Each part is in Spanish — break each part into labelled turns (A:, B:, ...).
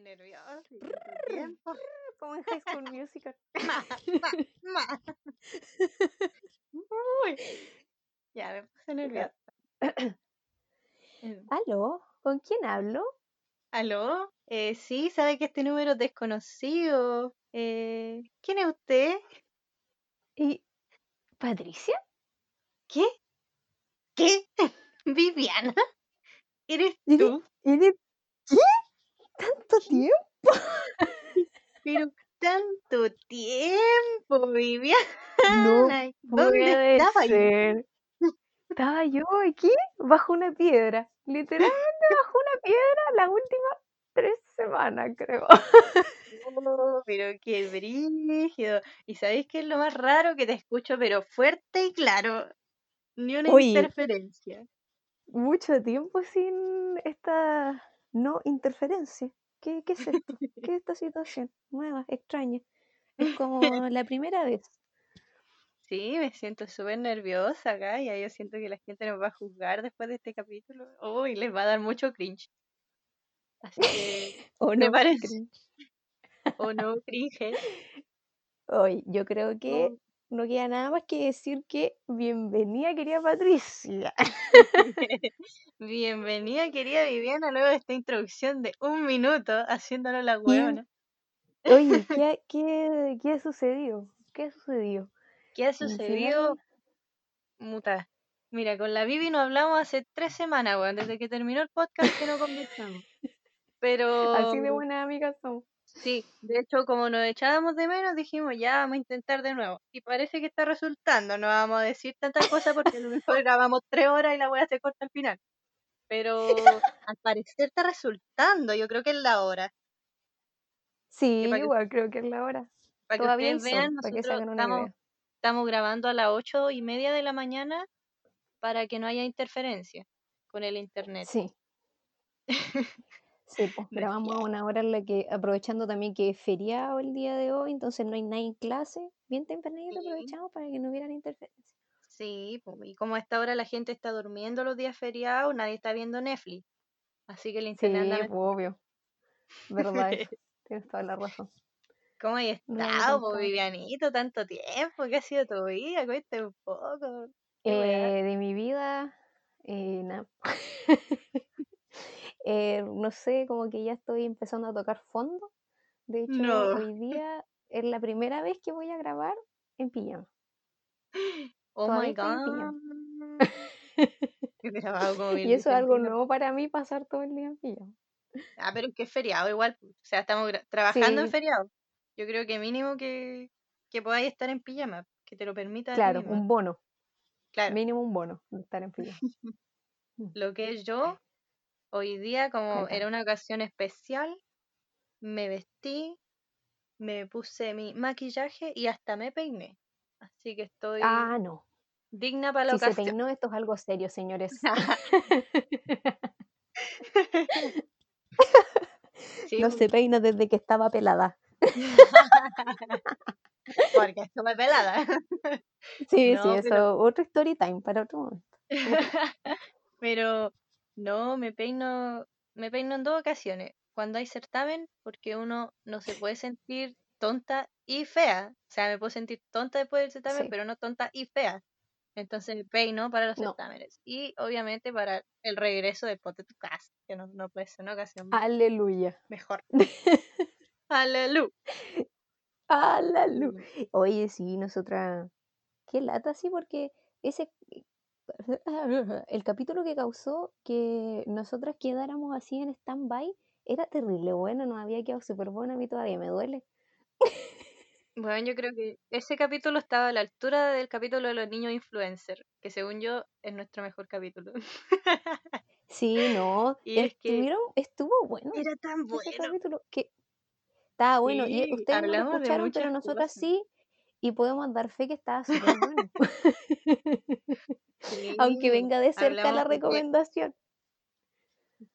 A: Nerviosa.
B: Como en High School Musical.
A: Ma, ma, ma. Uy. Ya, me puse nerviosa.
B: ¿Aló? ¿Con quién hablo?
A: ¿Aló? Eh, sí, sabe que este número es desconocido. Eh, ¿quién es usted?
B: ¿Y Patricia?
A: ¿Qué? ¿Qué? ¿Viviana? ¿Eres
B: ¿Eres-
A: tú?
B: ¿Eres qué? ¿Tanto tiempo?
A: Pero tanto tiempo, Viviana.
B: No
A: ¿Dónde estaba yo?
B: Estaba yo aquí bajo una piedra. Literalmente bajo una piedra las últimas tres semanas, creo.
A: Oh, pero qué brígido. ¿Y sabéis qué es lo más raro? Que te escucho, pero fuerte y claro. Ni una
B: Oye.
A: interferencia.
B: Mucho tiempo sin esta no interferencia. ¿Qué, qué es esto? ¿Qué es esta situación? Nueva, extraña. Es como la primera vez.
A: Sí, me siento súper nerviosa acá. Ya yo siento que la gente nos va a juzgar después de este capítulo. Uy, les va a dar mucho cringe. Así que,
B: ¿O no? Cringe.
A: O no, cringe.
B: Oye, yo creo que.
A: No
B: queda nada más que decir que bienvenida, querida Patricia.
A: Bienvenida, querida Viviana, luego de esta introducción de un minuto haciéndonos la huevona.
B: Oye, ¿qué, ha- qué, qué ha sucedido? ¿Qué ha sucedido?
A: ¿Qué ha sucedido? Muta. Mira, con la Vivi no hablamos hace tres semanas, weón, desde que terminó el podcast que no conversamos. Pero
B: así de buenas amigas somos.
A: Sí, de hecho, como nos echábamos de menos, dijimos ya vamos a intentar de nuevo. Y parece que está resultando. No vamos a decir tantas cosas porque a lo mejor grabamos tres horas y la wea se corta al final. Pero al parecer está resultando. Yo creo que es la hora.
B: Sí,
A: que-
B: igual creo que es la hora.
A: Para que
B: Todavía hay
A: ustedes vean,
B: que
A: nosotros estamos, estamos grabando a las ocho y media de la mañana para que no haya interferencia con el internet.
B: Sí. Sí, pues
A: No es
B: grabamos a una hora en la que, aprovechando también que es feriado el día de hoy, entonces no hay nadie en clase, bien tempranito
A: Sí.
B: aprovechamos para que no hubieran interferencias.
A: Sí, y como a esta hora la gente está durmiendo los días feriados, nadie está viendo Netflix. Así que el
B: Sí,
A: internet anda
B: pues, obvio. Verdad. Tienes toda la razón.
A: ¿Cómo has
B: No
A: estado. Vivianito? Tanto tiempo, ¿qué ha sido tu vida? Cuéntame un poco.
B: Eh, de mi vida, eh, nada. Eh, no sé, como que ya estoy empezando a tocar fondo. De hecho,
A: No.
B: hoy día es la primera vez que voy a grabar en pijama.
A: Oh
B: todavía
A: my god.
B: Y eso es algo nuevo para mí, pasar todo el día en pijama.
A: Ah, pero es que es feriado igual. po. O sea, estamos trabajando en feriado. Yo creo que mínimo que, que podáis estar en pijama, que te lo permita
B: Claro, un bono,
A: Claro.
B: mínimo un bono de estar en pijama.
A: Lo que es yo, hoy día, como era una ocasión especial, me vestí, me puse mi maquillaje y hasta me peiné. Así que estoy
B: Ah, no.
A: digna para la
B: Si se
A: ocasión.
B: peinó, esto es algo serio, señores.
A: Sí,
B: No se peina desde que estaba pelada.
A: porque estuve pelada.
B: Sí,
A: No,
B: sí,
A: pero-
B: eso, otro story time para otro momento.
A: Pero no, me peino, me peino en dos ocasiones. Cuando hay certamen, porque uno no se puede sentir tonta y fea. O sea, me puedo sentir tonta después del certamen,
B: Sí.
A: pero no tonta y fea. Entonces me peino para los
B: No.
A: certámenes. Y obviamente para el regreso del pote tu casa, que no, no puede ser una ocasión
B: Aleluya.
A: mejor. Aleluya.
B: Aleluya. Oye, sí, nosotras. Qué lata, sí, porque ese. El capítulo que causó que nosotras quedáramos así en stand-by era terrible bueno, nos había quedado súper bueno, a mí todavía me duele.
A: Bueno, yo creo que ese capítulo estaba a la altura del capítulo de los niños influencers, que según yo es nuestro mejor capítulo.
B: Sí, no,
A: Y es que
B: estuvieron, estuvo bueno
A: Era tan
B: ese
A: bueno.
B: capítulo que estaba bueno y ustedes no lo escucharon, pero nosotras
A: cosas.
B: sí y podemos dar fe que estaba súper bueno. Aunque venga de cerca la
A: de
B: recomendación.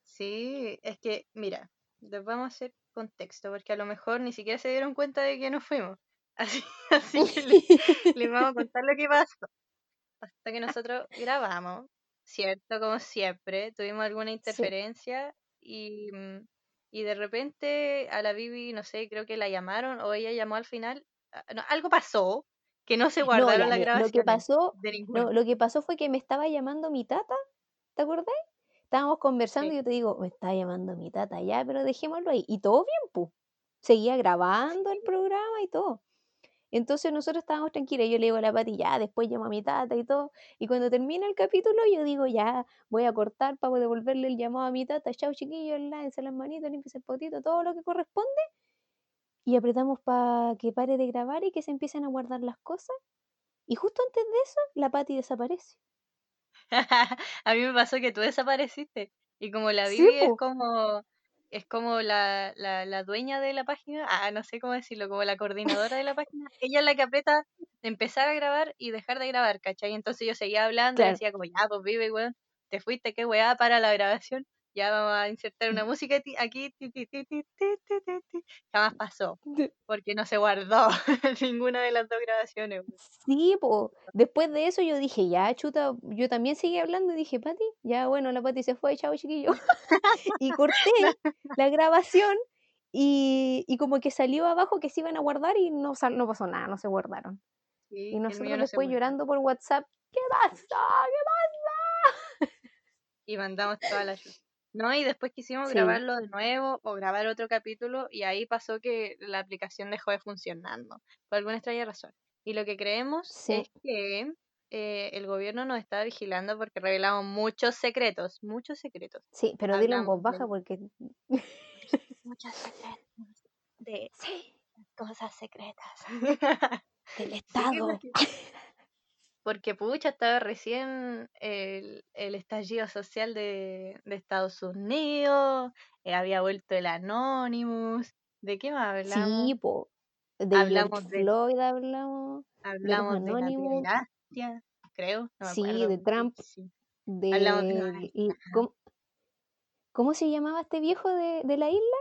A: Sí, es que, mira, les vamos a hacer contexto, porque a lo mejor ni siquiera se dieron cuenta de que nos fuimos. Así, así que les, les vamos a contar lo que pasó. Hasta que nosotros grabamos, ¿cierto? Como siempre, tuvimos alguna interferencia y, mm, y de repente a la Bibi, no sé, creo que la llamaron o ella llamó al final. Ah, no, algo pasó que no se
B: No,
A: guardaron las
B: mira, lo que pasó,
A: de
B: no, lo que pasó fue que me estaba llamando mi tata, ¿te acordás? Estábamos conversando
A: Sí.
B: y yo te digo, me está llamando mi tata, ya, pero dejémoslo ahí. Y todo bien, pues. Seguía grabando el programa y todo. Entonces nosotros estábamos tranquilos. Yo le digo a la Pati, ya, después llamo a mi tata y todo. Y cuando termina el capítulo, yo digo, ya, voy a cortar para devolverle el llamado a mi tata. Chao, chiquillos, lávense las manitas, limpiense el potito, todo lo que corresponde. Y apretamos para que pare de grabar y que se empiecen a guardar las cosas. Y justo antes de eso, la Pati desaparece.
A: A mí me pasó que tú desapareciste. Y como la
B: Sí,
A: Bibi es como, es como la, la, la dueña de la página, ah, no sé cómo decirlo, como la coordinadora de la página, ella es la que aprieta de empezar a grabar y dejar de grabar, ¿cachai? Entonces yo seguía hablando y decía como, ya, pues Bibi, weón, te fuiste, qué weá, para la grabación ya vamos a insertar una música aquí. Jamás pasó, porque no se guardó ninguna de las dos grabaciones.
B: Sí, po. después de eso yo dije, ya, chuta, yo también seguí hablando y dije, Pati, ya bueno, la Pati se fue, chao chiquillo. y corté la grabación y, y, como que salió abajo que se iban a guardar y no, sal, no pasó nada, no se guardaron. Y nosotros
A: no
B: después llorando por WhatsApp, ¿qué pasa ¿Qué pasa
A: y mandamos toda la. No, y después quisimos
B: Sí.
A: grabarlo de nuevo o grabar otro capítulo y ahí pasó que la aplicación dejó de funcionando por alguna extraña razón. Y lo que creemos
B: Sí.
A: es que eh, el gobierno nos está vigilando porque revelamos muchos secretos, muchos secretos.
B: Sí, pero dilo en voz baja porque...
A: muchos secretos, de
B: Sí,
A: cosas secretas.
B: del
A: Sí,
B: Estado.
A: porque, porque pucha, estaba recién el, el estallido social de, de Estados Unidos, eh, había vuelto el Anonymous. ¿De qué más hablamos?
B: Sí, po. De
A: Hablamos de,
B: Floyd hablamos, de
A: hablamos de
B: Anonymous,
A: pederastia, creo, no me
B: sí,
A: acuerdo.
B: de Trump,
A: Sí. Hablamos de,
B: de... y- ¿Cómo, cómo se llamaba este viejo de, de la isla?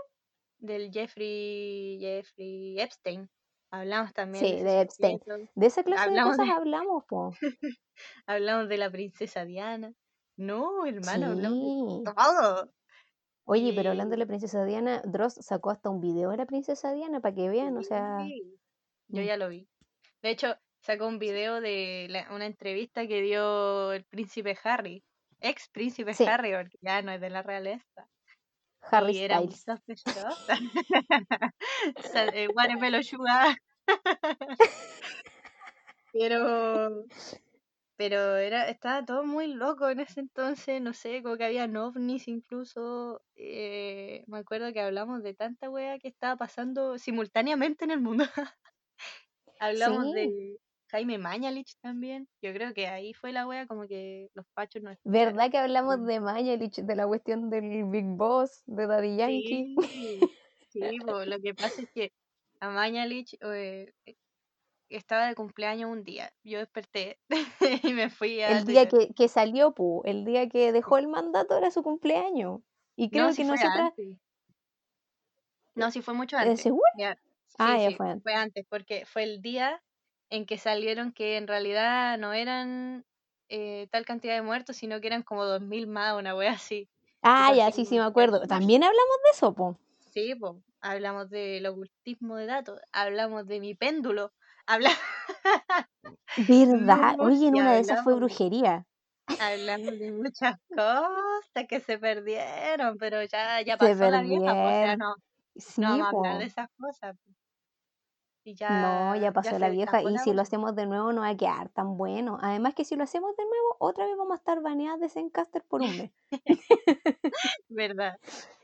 A: del Jeffrey, Jeffrey Epstein. Hablamos también
B: Sí,
A: de ese
B: de Epstein. De esa clase de
A: Hablamos
B: cosas
A: de,
B: hablamos, po.
A: hablamos de la princesa Diana. No, hermano, hablamos de todo.
B: Oye, pero hablando de la princesa Diana, Dross sacó hasta un video de la princesa Diana para que vean, o sea...
A: sí, yo
B: mm,
A: ya lo vi. De hecho, sacó un video de la- una entrevista que dio el príncipe Harry, ex príncipe Harry, porque ya no es de la realeza.
B: Harry
A: Y era
B: Styles.
A: eh, Watermelon Sugar. Pero, pero era, estaba todo muy loco en ese entonces, no sé, como que había ovnis incluso. eh, me acuerdo que hablamos de tanta wea que estaba pasando simultáneamente en el mundo. Hablamos
B: Sí,
A: de Jaime Mañalich también. Yo creo que ahí fue la wea como que los pachos espiaron.
B: ¿verdad que hablamos
A: Sí,
B: de Mañalich, de la cuestión del Big Boss, de Daddy Yankee?
A: sí, sí, po, lo que pasa es que a Mañalich eh, estaba de cumpleaños un día. Yo desperté y me fui a
B: El día que, que salió, pu, el día que dejó el mandato era su cumpleaños. Y
A: No,
B: creo
A: si
B: que nosotras,
A: antes. No, si fue mucho
B: ¿eh,
A: antes.
B: ¿seguro?
A: Ya,
B: Ah,
A: sí,
B: ya
A: sí,
B: fue antes.
A: fue antes, porque fue el día en que salieron que en realidad no eran eh, tal cantidad de muertos, sino que eran como 2000 más, una wea así.
B: Ah, ya,
A: así
B: sí, sí, me acuerdo. También hablamos de eso, po.
A: Sí, pues, hablamos del ocultismo de datos, hablamos de mi péndulo, habla...
B: ¿Verdad?
A: no,
B: Oye, en una de esas fue
A: hablamos,
B: brujería.
A: hablamos de muchas cosas que se perdieron, pero ya, ya pasó la vieja, pues, o sea, no, no
B: Sí,
A: vamos a hablar de
B: po.
A: esas cosas. Y
B: No,
A: ya,
B: pasó la vieja y si lo hacemos de nuevo no va a quedar tan bueno. Además que si lo hacemos de nuevo, otra vez vamos a estar baneadas de Zencaster por un mes.
A: ¿Verdad?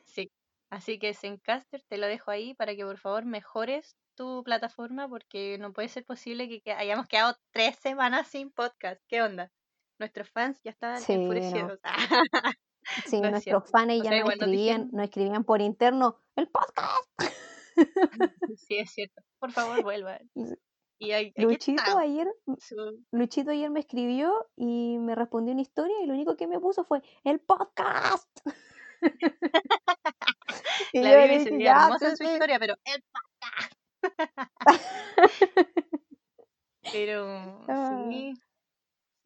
A: Sí. Así que Zencaster te lo dejo ahí para que por favor mejores tu plataforma porque no puede ser posible que, hayamos quedado tres semanas sin podcast. ¿Qué onda? Nuestros fans ya estaban
B: Sí, no. Sí,
A: no
B: nuestros fans
A: O
B: ya
A: sea,
B: nos escribían, nos escribían por interno, el podcast.
A: sí, es cierto. Por favor, vuelvan. Y
B: Luchito
A: está.
B: ayer,
A: Su-
B: Luchito ayer me escribió y me respondió una historia y lo único que me puso fue el podcast. y
A: La
B: yo le
A: Bibi se
B: dije,
A: veía
B: ya,
A: hermosa en su historia, pero el Pero
B: Ah,
A: sí,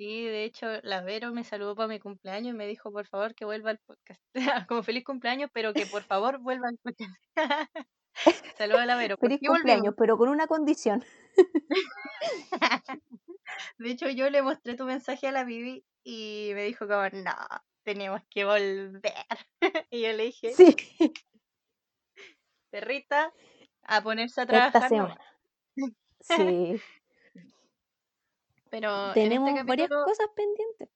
A: Sí, de hecho, la Vero me saludó para mi cumpleaños y me dijo, por favor, que vuelva al podcast. Como feliz cumpleaños, pero que por favor vuelva al podcast. Saludos a la Vero.
B: Feliz cumpleaños, pero con una condición.
A: de hecho, yo le mostré tu mensaje a la Vivi y me dijo como, no, tenemos que volver. y yo le dije,
B: Sí,
A: perrita, a ponerse a
B: esta
A: trabajar.
B: semana. Sí,
A: Pero en
B: tenemos
A: este
B: varias cosas pendientes.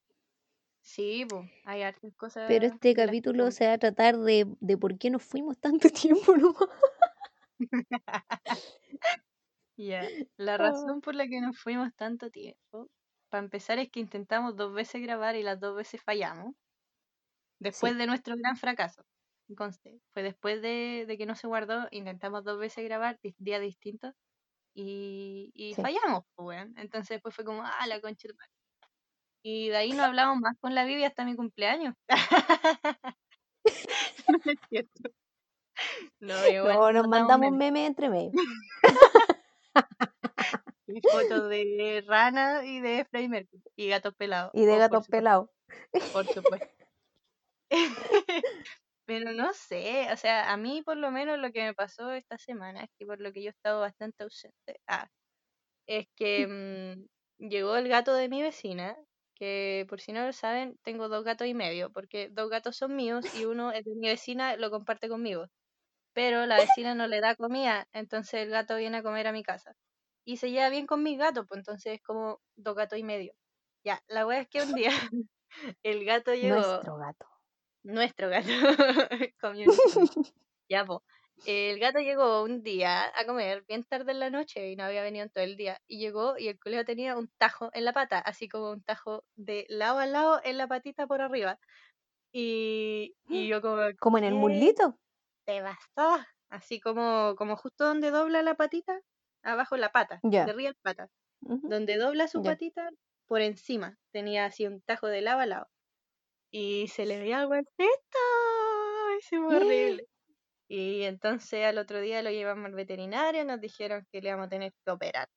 A: sí, po, hay hartas cosas.
B: Pero este
A: las
B: capítulo se va a tratar de, de por qué nos fuimos tanto tiempo nomás.
A: Ya, La
B: Ah,
A: razón por la que nos fuimos tanto tiempo, para empezar, es que intentamos dos veces grabar y las dos veces fallamos. Después
B: Sí,
A: de nuestro gran fracaso. Conste, fue después de, de que no se guardó, intentamos dos veces grabar días distintos y, y
B: sí.
A: fallamos, pues, weón. Entonces después fue como, ah, la concha. Y de ahí no hablamos más con la Vivi hasta mi cumpleaños. No es cierto. No,
B: No, nos
A: mandamos memes
B: entre medio.
A: y fotos de rana y de Freddie Mercury y gatos pelados.
B: Y de
A: Oh,
B: gatos pelados.
A: por supuesto. Pero no sé, o sea, a mí por lo menos lo que me pasó esta semana es que por lo que yo he estado bastante ausente, ah, es que mm, llegó el gato de mi vecina, que por si no lo saben, tengo dos gatos y medio, porque dos gatos son míos y uno es de mi vecina, lo comparte conmigo. Pero la vecina no le da comida, entonces el gato viene a comer a mi casa. Y se lleva bien con mis gatos, pues entonces es como dos gatos y medio. Ya, la wea es que un día el gato llegó,
B: Nuestro gato.
A: Nuestro gato. Ya, po. El gato llegó un día a comer bien tarde en la noche y no había venido en todo el día. Y llegó y el colegio tenía un tajo en la pata, así como un tajo de lado a lado en la patita por arriba. Y, y yo como,
B: Como en el
A: ¿qué
B: muslito.
A: te pasó? Así como, como justo donde dobla la patita, abajo la pata, de
B: Ya.
A: arriba la pata. Donde dobla su patita, por encima, tenía así un tajo de lado a lado. Y se le veía. Ay, se fue horrible. Y entonces al otro día lo llevamos al veterinario, nos dijeron que le íbamos a tener que operar.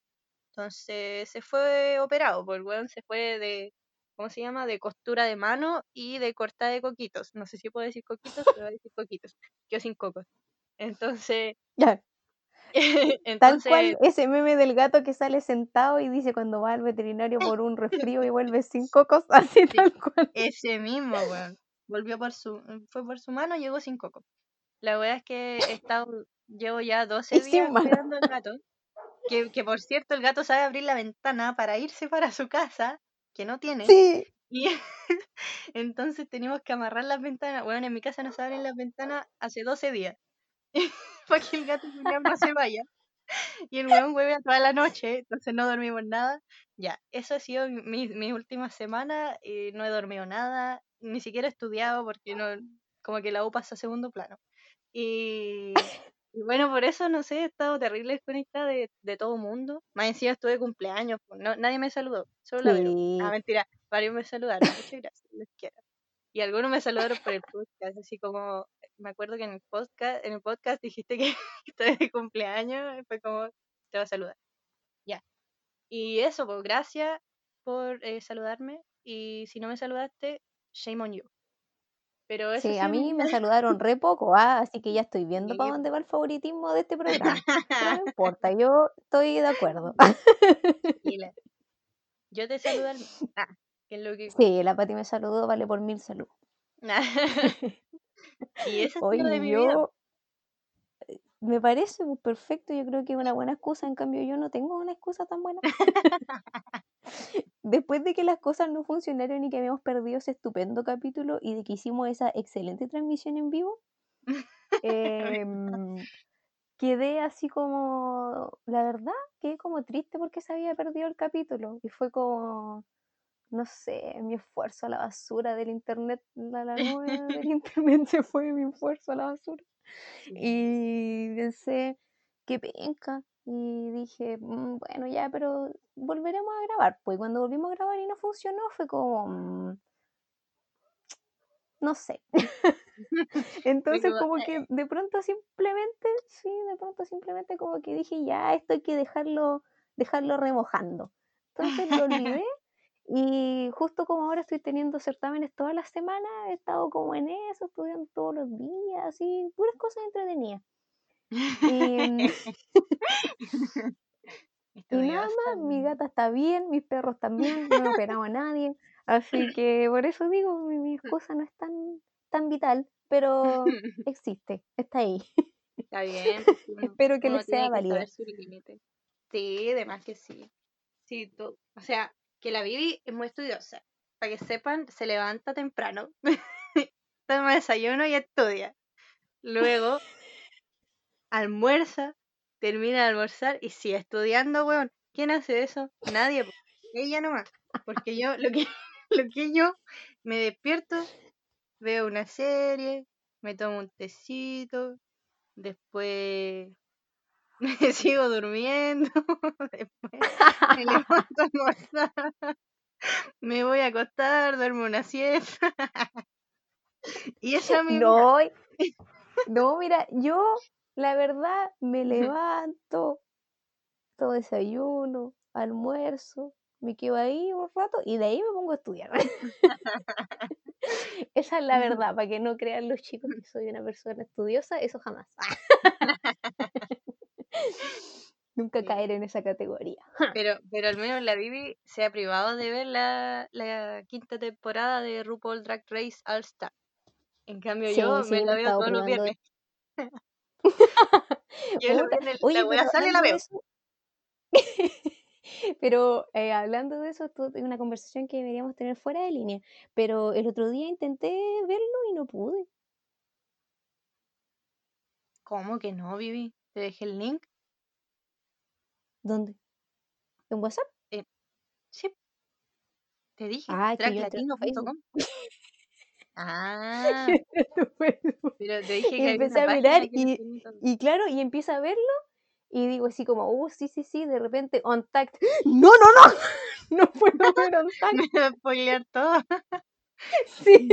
A: Entonces se fue operado, pues el weón se fue de, ¿cómo se llama? De costura de mano y de corta de coquitos. No sé si puedo decir coquitos, pero voy a decir coquitos. Yo sin cocos. Entonces,
B: Tal cual ese meme del gato que sale sentado y dice cuando va al veterinario por un resfrío y vuelve sin cocos, así
A: sí,
B: tal cual.
A: ese mismo, weón. Volvió por su, fue por su mano, llegó sin coco. La verdad es que he estado, llevo ya 12
B: Y sin
A: días cuidando al gato. Que, que por cierto, el gato sabe abrir la ventana para irse para su casa, que no tiene.
B: Sí.
A: Y entonces tenemos que amarrar las ventanas. Bueno, en mi casa no se abren las ventanas hace 12 días. Para que el gato no se vaya. Y el weón hueve toda la noche, entonces no dormimos nada. Ya, eso ha sido mi, mi última semana. Y no he dormido nada, ni siquiera he estudiado porque no, como que la U pasa a segundo plano. Y, y bueno, por eso, no sé, he estado terrible desconectada de, de todo mundo. Más encima estuve de cumpleaños, pues, no, nadie me saludó, solo la. Ah,
B: Sí.
A: mentira, varios me saludaron, muchas gracias, les quiero. Y algunos me saludaron por el podcast, así como, me acuerdo que en el podcast, en el podcast dijiste que estoy de cumpleaños, y fue como, te va a saludar. Ya. Y eso, pues gracias por eh, saludarme. Y si no me saludaste, shame on you. Pero eso
B: Sí, a mí me saludaron re poco, ah, así que ya estoy viendo
A: Sí,
B: para dónde va el favoritismo de este programa. Pero no importa, yo estoy de acuerdo.
A: Yo te saludo al Ah, que es lo que
B: Sí, la Pati me saludó, vale por mil saludos.
A: y eso sido de mi vida.
B: yo me parece perfecto, yo creo que es una buena excusa, en cambio yo no tengo una excusa tan buena. Después de que las cosas no funcionaron y que habíamos perdido ese estupendo capítulo y de que hicimos esa excelente transmisión en vivo, em, quedé así como, la verdad, quedé como triste porque se había perdido el capítulo y fue como, no sé, mi esfuerzo a la basura del internet, la, la nube del internet se fue mi esfuerzo a la basura.
A: Sí.
B: Y pensé, qué penca. Y dije, "Mm, bueno, ya, pero volveremos a grabar. Pues cuando volvimos a grabar y no funcionó, fue como, "Mm, no sé. Entonces,
A: como,
B: como
A: eh.
B: que de pronto simplemente, sí, de pronto simplemente como que dije, ya, esto hay que dejarlo, dejarlo remojando. Entonces lo olvidé Y justo como ahora estoy teniendo certámenes todas las semanas, he estado como en eso, estudiando todos los días, así, puras cosas entretenidas. Y, y nada más, mi gata está bien, mis perros también, no he operado a nadie. Así que por eso digo, mi, mi excusa no es tan, tan vital, pero existe, está ahí.
A: Está bien.
B: Espero que les sea válido.
A: Sí, además que sí. Sí, tú. O sea, que la Vivi es muy estudiosa. Para que sepan, se levanta temprano, toma desayuno y estudia. Luego almuerza, termina de almorzar y sigue estudiando, weón. ¿Quién hace eso? Nadie. Ella nomás. Porque yo, lo que, lo que yo me despierto, veo una serie, me tomo un tecito, después me sigo durmiendo, después me levanto a me voy a acostar, duermo una siesta. y eso es mi vida.
B: No, y- no, mira, yo la verdad me levanto, todo desayuno, almuerzo, me quedo ahí un rato y de ahí me pongo a estudiar. Esa es la verdad, para que no crean los chicos que soy una persona estudiosa, eso jamás. Nunca caer en esa categoría.
A: Pero, pero al menos la Bibi se ha privado de ver la, la quinta temporada de RuPaul Drag Race All Star. En cambio,
B: Sí,
A: yo
B: sí,
A: me la veo todos los
B: de-
A: viernes. Yo viernes
B: Oye,
A: la sale y la
B: hablando de
A: veo.
B: eso- Pero eh, hablando de eso, tuve una conversación que deberíamos tener fuera de línea. Pero el otro día intenté verlo y no pude.
A: ¿Cómo que no, Bibi? Te dejé el link.
B: ¿Dónde? ¿En WhatsApp?
A: Sí. Te dije.
B: Ah,
A: draglatino.com. Ah, pero te dije
B: Y
A: que había
B: empecé a mirar y-. Y claro, y empiezo a verlo y digo así como, uh, sí, sí, sí, de repente, Untact. No, no, no, no puedo ver Untact.
A: Me va a spoilear todo.
B: Sí.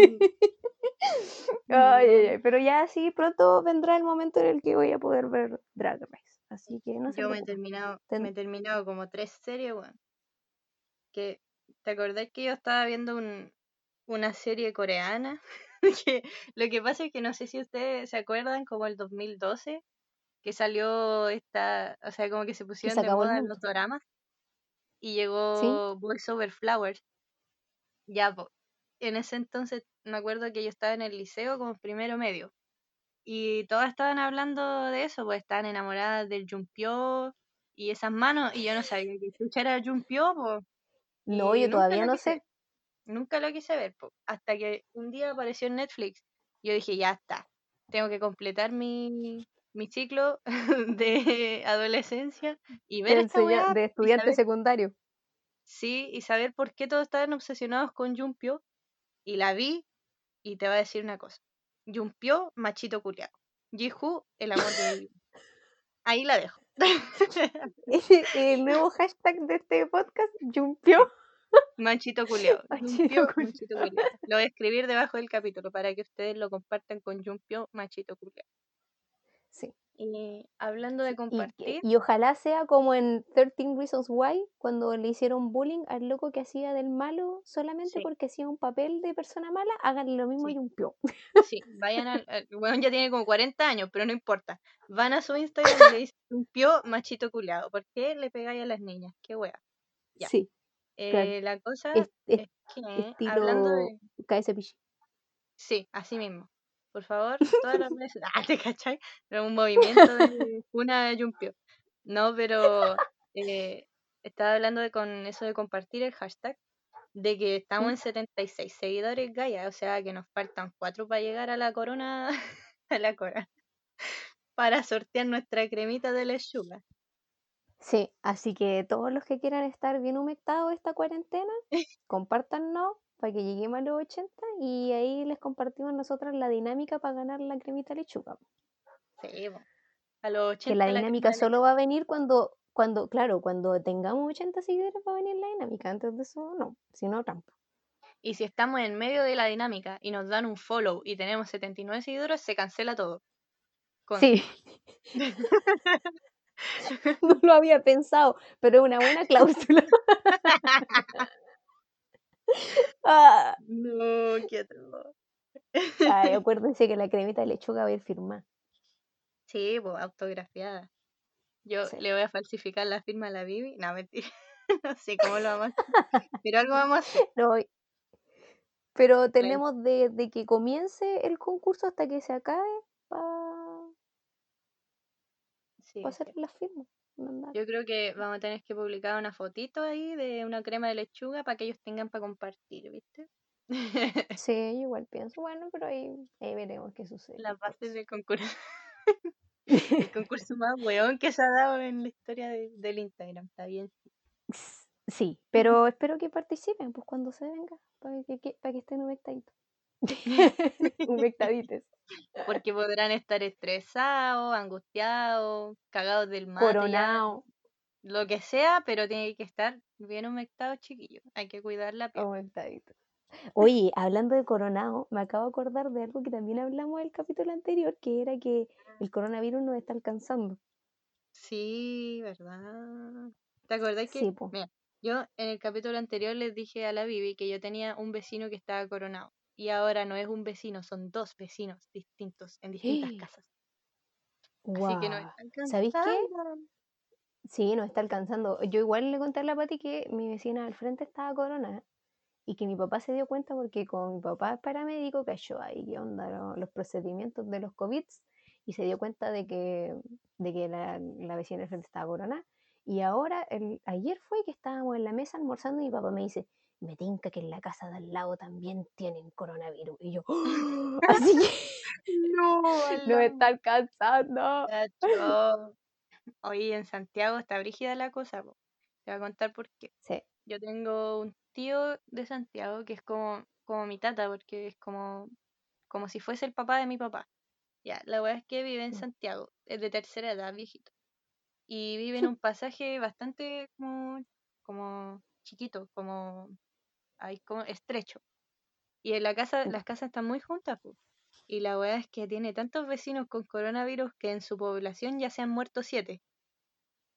B: Ay, ay, ay, pero ya sí, pronto vendrá el momento en el que voy a poder ver Drag Race. Así que no se
A: Yo me he terminado,
B: Ten-
A: me he terminado como tres series, weón. Que, ¿te acordás que yo estaba viendo un, una serie coreana? que lo que pasa es que no sé si ustedes se acuerdan, como el 2012, que salió esta, o sea, como que se pusieron de moda
B: mundo.
A: los doramas y llegó Boys Over Flowers. Ya, en ese entonces me acuerdo que yo estaba en el liceo como primero medio. Y todas estaban hablando de eso, pues estaban enamoradas del Jumpio y esas manos, y yo no sabía que chucha era Jumpio, pues.
B: No, yo todavía no
A: quise
B: sé.
A: Nunca lo quise ver, po, hasta que un día apareció en Netflix. Yo dije, ya está, tengo que completar mi, mi ciclo de adolescencia y ver esta weá
B: de estudiante
A: saber,
B: secundario.
A: sí, y saber por qué todos estaban obsesionados con Jumpio. Y la vi y te voy a decir una cosa. Jumpio, machito culiao. Jihu, el amor de mi vida. Ahí la dejo.
B: el nuevo hashtag de este podcast, Jumpio.
A: Machito culiao.
B: machito culiao.
A: Lo voy a escribir debajo del capítulo para que ustedes lo compartan con Jumpio, machito culiao.
B: Sí.
A: Y hablando de
B: Y,
A: compartir,
B: y ojalá sea como en 13 Reasons Why, cuando le hicieron bullying al loco que hacía del malo solamente
A: Sí.
B: porque hacía un papel de persona mala, háganle lo mismo
A: Sí.
B: a Jumpio.
A: sí, vayan al. al- Bueno, ya tiene como 40 años, pero no importa. Van a su Instagram y le dicen Jumpio, machito culiao. ¿Por qué le pegáis a las niñas? Qué wea. Ya.
B: Sí, claro.
A: Eh, la cosa
B: Es- es-
A: es que, hablando de.
B: KSPG.
A: Sí, así mismo. Por favor, todas las veces. Ah, ¿te cachai? Era un movimiento de una yumpio. No, pero eh, estaba hablando de con eso de compartir el hashtag, de que estamos
B: ¿Mm?
A: en 76 seguidores Gaia, o sea que nos faltan cuatro para llegar a la corona, a la corona, para sortear nuestra cremita de lechuga.
B: Sí, así que todos los que quieran estar bien humectados esta cuarentena, compártanos para que lleguemos a los 80 y ahí les compartimos nosotras la dinámica para ganar la cremita lechuga.
A: Sí, a los 80
B: Que la dinámica solo va a venir cuando, cuando, claro, cuando tengamos 80 seguidores va a venir la dinámica. Antes de eso, no, si no, trampa.
A: Y si estamos en medio de la dinámica y nos dan un follow y tenemos 79 seguidores, se cancela todo. Con-
B: Sí. no lo había pensado, pero es una buena cláusula. Ah.
A: No, qué atroz.
B: Ay, acuérdense que la cremita de lechuga va a ir firmada.
A: Sí, pues, autografiada. Yo
B: Sí.
A: le voy a falsificar la firma a la Bibi. No, mentira. no sé cómo lo vamos a hacer. Pero algo vamos a hacer.
B: No, pero tenemos de, de que comience el concurso hasta que se acabe
A: Sí,
B: hacer
A: sí.
B: las firmas.
A: Yo creo que vamos a tener que publicar una fotito ahí de una crema de lechuga para que ellos tengan para compartir, ¿viste?
B: Sí, yo igual pienso, bueno, pero ahí, ahí veremos qué sucede.
A: Las bases del concurso. El concurso más weón que se ha dado en la historia de- del Instagram. Está bien.
B: Sí, pero espero que participen, pues cuando se venga, para que, que- para que estén humectaditos. Humectadites.
A: Porque podrán estar estresados, angustiados, cagados del
B: Coronado.
A: lo que sea, pero tiene que estar bien humectados, chiquillos. Hay que cuidar la piel.
B: Humectaditos. Oye, hablando de coronado, me acabo de acordar de algo que también hablamos del capítulo anterior, que era que el coronavirus nos está alcanzando.
A: Sí, ¿verdad? ¿Te acordás que,
B: Sí,
A: mira, yo en el capítulo anterior les dije a la Bibi que yo tenía un vecino que estaba coronado y ahora no es un vecino, son dos vecinos distintos en distintas casas. Así que no
B: Guau.
A: están
B: ¿Sabéis qué?
A: alcanzando.
B: Sí, nos está alcanzando. Yo igual le conté a la Pati que mi vecina al frente estaba coronada y que mi papá se dio cuenta porque como mi papá es paramédico, cayó ahí, qué onda, lo- los procedimientos de los COVID y se dio cuenta de que, de que la, la vecina del frente estaba coronada. Y ahora, el, ayer fue que estábamos en la mesa almorzando y mi papá me dice, me tinca que en la casa de al lado también tienen coronavirus. Y yo, "¡Ah!". así que
A: No,
B: nos
A: ala,
B: está alcanzando.
A: Oye, en Santiago está brígida la cosa, po. Te voy a contar por qué.
B: Sí.
A: Yo tengo un tío de Santiago que es como, como mi tata, porque es como, como si fuese el papá de mi papá. Ya, la verdad es que vive en
B: Ya.
A: Santiago, es de tercera edad, viejito. Y vive en un pasaje bastante como, como chiquito, como, ahí como estrecho. Y en la casa, las casas están muy juntas, po. Y la verdad es que tiene tantos vecinos con coronavirus que en su población ya se han muerto siete.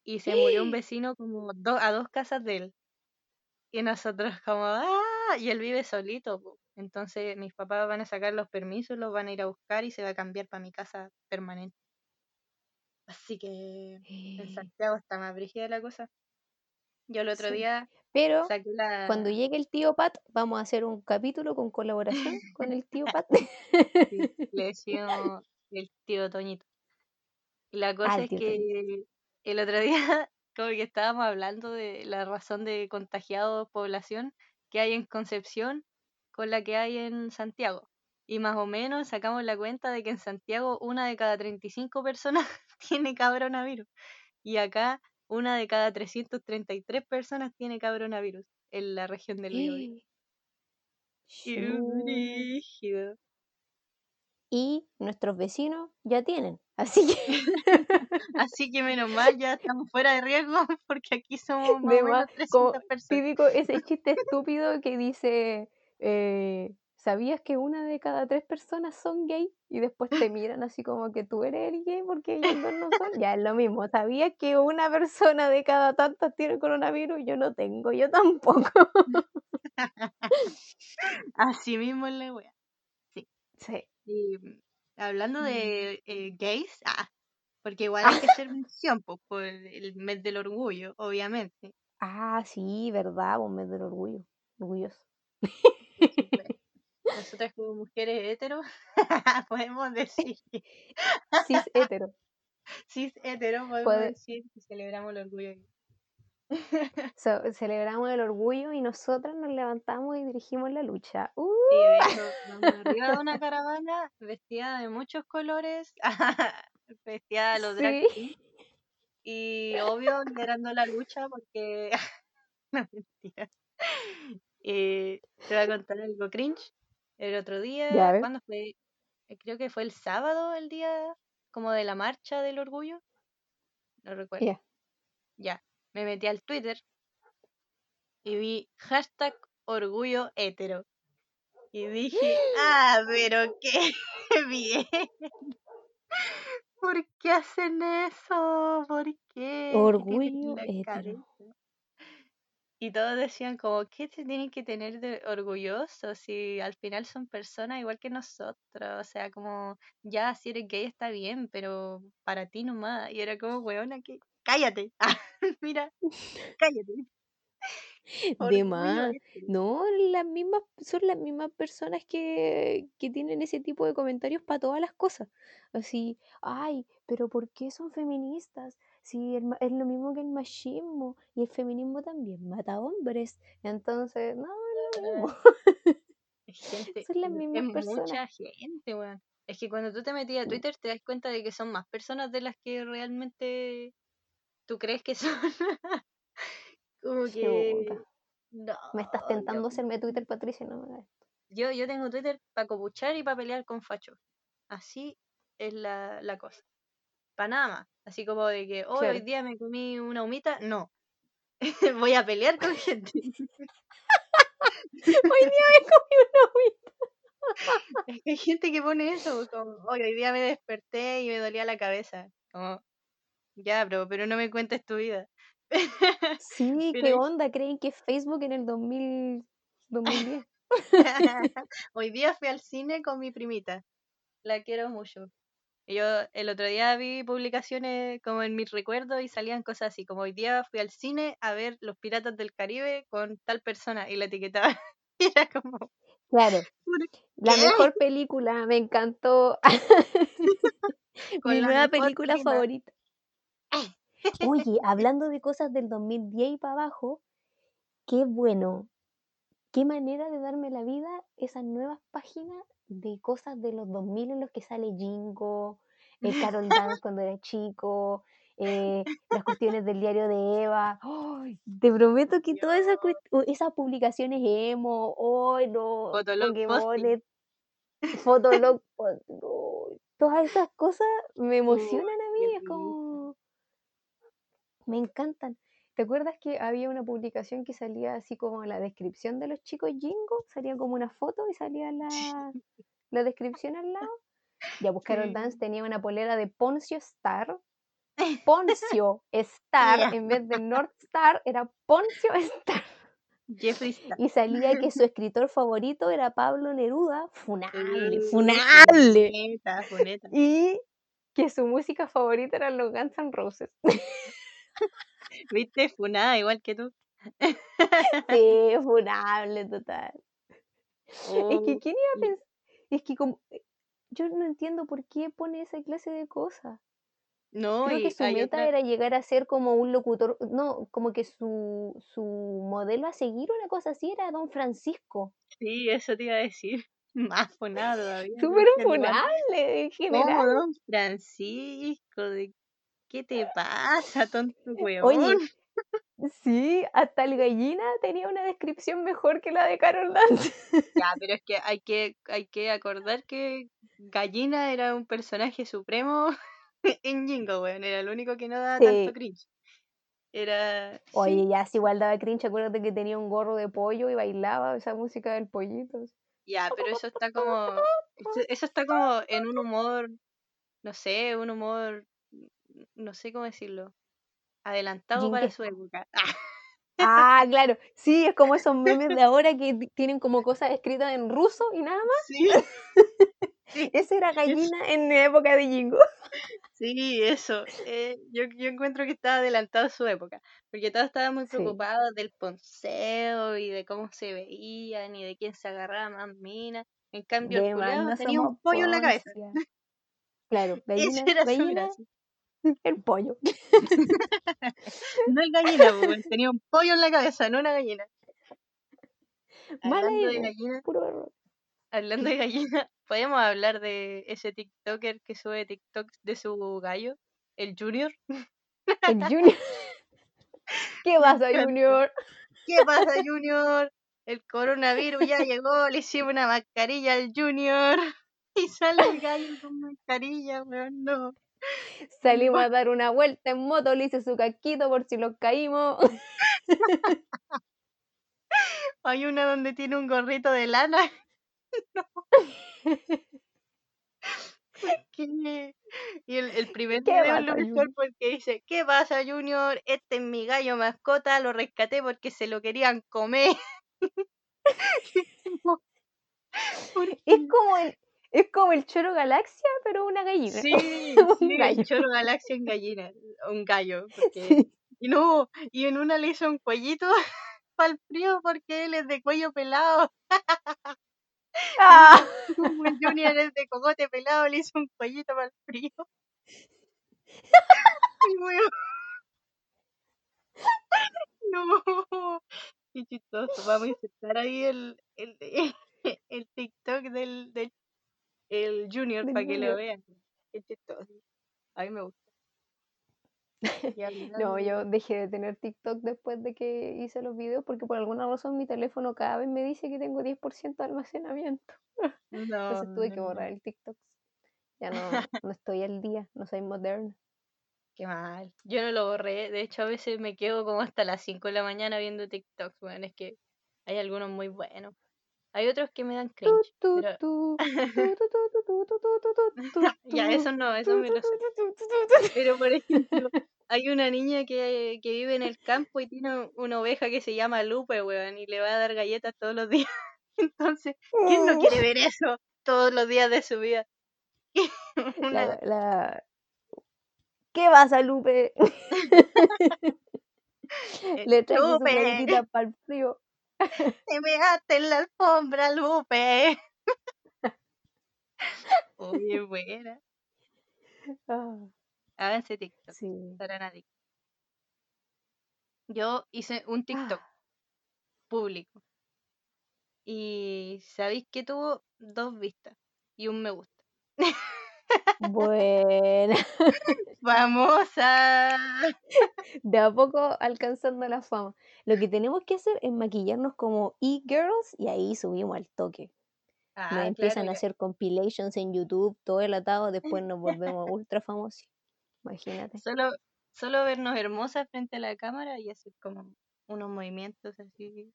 A: Y se murió un vecino como do- a dos casas de él. Y nosotros como, ¡ah! Y él vive solito, po. Entonces mis papás van a sacar los permisos, los van a ir a buscar y se va a cambiar para mi casa permanente. Así que en Santiago está más brígida la cosa. Yo el otro
B: Sí.
A: día
B: Pero
A: la...
B: cuando llegue el tío Pat, vamos a hacer un capítulo con colaboración con el tío Pat.
A: Sí, le decimos el tío Toñito. Y la cosa es que el otro día como que estábamos hablando de la razón de contagiados población que hay en Concepción con la que hay en Santiago. Y más o menos sacamos la cuenta de que en Santiago una de cada 35 personas tiene coronavirus. Y acá una de cada 333 personas tiene coronavirus en la región del Biobío.
B: Y nuestros vecinos ya tienen. Así que
A: Así que menos mal, ya estamos fuera de riesgo porque aquí somos más
B: de
A: o menos
B: más,
A: 300
B: como
A: personas.
B: típico ese chiste estúpido que dice, eh, ¿sabías que una de cada tres personas son gay? Y después te miran así como que tú eres el gay porque ellos dos no son. Ya es lo mismo. ¿Sabías que una persona de cada tantas tiene coronavirus? Yo no tengo, yo tampoco.
A: Así mismo es la wea.
B: Sí.
A: Y mm, hablando
B: Mm.
A: de eh, gays, ah, porque igual hay que hacer mención pues, por el mes del orgullo, obviamente.
B: Ah, sí, verdad, un mes del orgullo. Orgulloso.
A: Sí, pues. Nosotras como mujeres hetero podemos decir que
B: Cis hetero.
A: cis hetero podemos decir que celebramos el orgullo.
B: So, celebramos el orgullo y nosotras nos levantamos y dirigimos la lucha. Uh,
A: Sí, de hecho, vamos arriba de una caravana vestida de muchos colores, vestida de los drag
B: Sí.
A: y obvio liderando la lucha porque no mentira. Eh, te voy a contar algo cringe. El otro día,
B: Ya.
A: ¿cuándo fue? Eh, Creo que fue el sábado, el día como de la marcha del orgullo. No recuerdo.
B: Ya.
A: Ya, me metí al Twitter y vi hashtag orgullo hetero. Y dije, ah, pero qué bien. ¿Por qué hacen eso? ¿Por qué? ¿Qué tienen en
B: Orgullo hetero.
A: Y todos decían como, ¿qué te tienen que tener de orgulloso si al final son personas igual que nosotros? O sea, como, ya, si eres gay está bien, pero para ti nomás. Y era como, weona, que cállate. Mira, cállate.
B: De más.
A: este.
B: No, las mismas, son las mismas personas que, que tienen ese tipo de comentarios para todas las cosas. Así, ay, pero ¿por qué son feministas? Si el es lo mismo que el machismo y el feminismo también mata hombres. Entonces, no, es lo mismo.
A: Es gente,
B: Son las
A: es
B: mismas personas.
A: mucha gente, weón. Es que cuando tú te metías a Twitter te das cuenta de que son más personas de las que realmente tú crees que son. Como que. No,
B: Me estás tentando hacerme Twitter, Patricia, no me hagas.
A: Yo, yo tengo Twitter para copuchar y para pelear con fachos. Así es la, la cosa. Para nada más. Así como de que "Oh, hoy día me comí una humita. No. Voy a pelear con gente.
B: Hoy día me comí una huita.
A: Es que hay gente que pone eso. Como, "Oye, hoy día me desperté y me dolía la cabeza. Como, ya, bro, pero no me cuentes tu vida.
B: Sí,
A: Pero
B: ¿qué onda? ¿Creen que Facebook en el 2000, 2010?
A: Hoy día fui al cine con mi primita. La quiero mucho. Yo el otro día vi publicaciones como en mis recuerdos y salían cosas así, como hoy día fui al cine a ver Los Piratas del Caribe con tal persona y la etiquetaba. Y era como,
B: Claro,
A: ¿por
B: la mejor película, me encantó. Mi nueva película
A: prima.
B: favorita. Oye, hablando de cosas del 2010 y para abajo, qué bueno, qué manera de darme la vida esas nuevas páginas de cosas de los 2000 en los que sale Jingo, eh, Carol Dance cuando era chico, eh, las cuestiones del diario de Eva. ¡Ay! te prometo que todas esas, esas publicaciones emo, hoy no,
A: Fotolog.
B: Pokémones, Fotolog, todas esas cosas me emocionan a mí, es como, me encantan. ¿Te acuerdas que había una publicación que salía así como la descripción de los chicos Jingo? Salía como una foto y salía la, la descripción al lado. Ya, pues Carol
A: Sí.
B: Dance tenía una polera de Poncio Star. Poncio Star, en vez de North Star, era Poncio Star.
A: Jeffree Star.
B: Y salía que su escritor favorito era Pablo Neruda. Funable, funable.
A: Funeta, funeta.
B: Y que su música favorita eran los Guns N' Roses.
A: ¿Viste? Funada igual que tú.
B: Sí, funable, total. Es que, ¿quién iba a pensar? Es que como, eh, yo no entiendo por qué pone esa clase de cosas.
A: no,
B: Creo que su meta
A: otra.
B: era llegar a ser como un locutor, no, como que su, su modelo a seguir, una cosa así, era Don Francisco.
A: Sí, eso te iba a decir. Más funada todavía.
B: Súper funable en
A: ¿Cómo,
B: general.
A: don Francisco? ¿De qué te pasa, tonto
B: Oye,
A: huevón?
B: sí, hasta el gallina tenía una descripción mejor que la de Carol Dance.
A: Ya, pero es que hay que, hay que acordar que Gallina era un personaje supremo en Jingo, weón. Era el único que no daba tanto cringe. Era.
B: Oye,
A: Sí,
B: ya, si igual daba cringe, acuérdate que tenía un gorro de pollo y bailaba esa música del pollito.
A: ya, pero eso está como. Eso está como en un humor. No sé, un humor. No sé cómo decirlo. Adelantado para su época.
B: Ah, claro. Sí, es como esos memes de ahora que ti- tienen como cosas escritas en ruso y nada más.
A: Sí, sí,
B: Ese era gallina en la época de Jingo.
A: sí, eso. Eh, yo, yo encuentro que estaba adelantado a su época, porque todos estaban muy
B: Sí.
A: preocupados del ponceo y de cómo se veían y de quién se agarraba más mina. En cambio, el
B: De más,
A: culiao
B: no
A: tenía un pollo en la cabeza.
B: Claro,
A: Esa
B: gallina, gallina. el pollo.
A: No el gallina, po, weón, tenía un pollo en la cabeza, no una gallina.
B: Mala
A: Hablando de gallina,
B: puro error.
A: hablando de gallina, podemos hablar de ese TikToker que sube TikToks de su gallo, el Junior.
B: El Junior. ¿Qué pasa. Junior?
A: ¿Qué pasa, Junior? El coronavirus ya llegó, le hicimos una mascarilla al Junior. Y sale el gallo con mascarilla, weón, no.
B: Salimos a dar una vuelta en moto, le hice su casquito por si los caímos.
A: Hay una donde tiene un gorrito de lana. ¿Qué? Y el, el primer
B: ¿Qué
A: video lo mejor porque dice, ¿qué pasa, Junior? Este es mi gallo mascota, lo rescaté porque se lo querían comer. ¿Por
B: Es como el, es como el choro galaxia, pero una gallina.
A: Sí,
B: Un
A: sí, el choro galaxia en gallina, un gallo, porque...
B: Sí.
A: Y no, y en una le hizo un cuellito para el frío porque él es de cuello pelado.
B: Ah.
A: Junior es de cogote pelado, le hizo un cuellito para el frío. Y No, qué chistoso. Vamos a insertar ahí el, el, el TikTok del, del el Junior para que lo vean. Qué chistoso. A mí me gusta.
B: No, yo dejé de tener TikTok después de que hice los videos porque por alguna razón mi teléfono cada vez me dice que tengo 10% de almacenamiento.
A: No,
B: Entonces tuve que borrar el TikTok. Ya no, no estoy al día, no soy moderna.
A: Qué mal. Yo no lo borré. De hecho, a veces me quedo como hasta las 5 de la mañana viendo TikToks. Bueno, es que hay algunos muy buenos. Hay otros que me dan cringe. Ya, eso no, eso me lo sé. Pero por ejemplo, hay una niña que, que, vive en el campo y tiene una oveja que se llama Lupe, weón, y le va a dar galletas todos los días. Entonces, ¿quién no quiere ver eso todos los días de su vida? una...
B: la, la... ¿Qué pasa, Lupe? le traigo
A: una
B: galletita para el frío
A: te measte en la alfombra, Lupe. Oye, buena.
B: Ah,
A: Háganse TikTok.
B: sí.
A: estarán adictos. Yo hice un TikTok
B: Ah,
A: público. Y ¿sabéis que tuvo dos vistas y un me gusta?
B: buena.
A: ¡Famosa!
B: De a poco alcanzando la fama. Lo que tenemos que hacer es maquillarnos como e-girls y ahí subimos al toque. Nos
A: Ah,
B: empiezan
A: claro,
B: a hacer compilations en YouTube, todo el atado, después nos volvemos ultra famosos. Imagínate.
A: Solo, solo vernos hermosas frente a la cámara y hacer como unos movimientos así.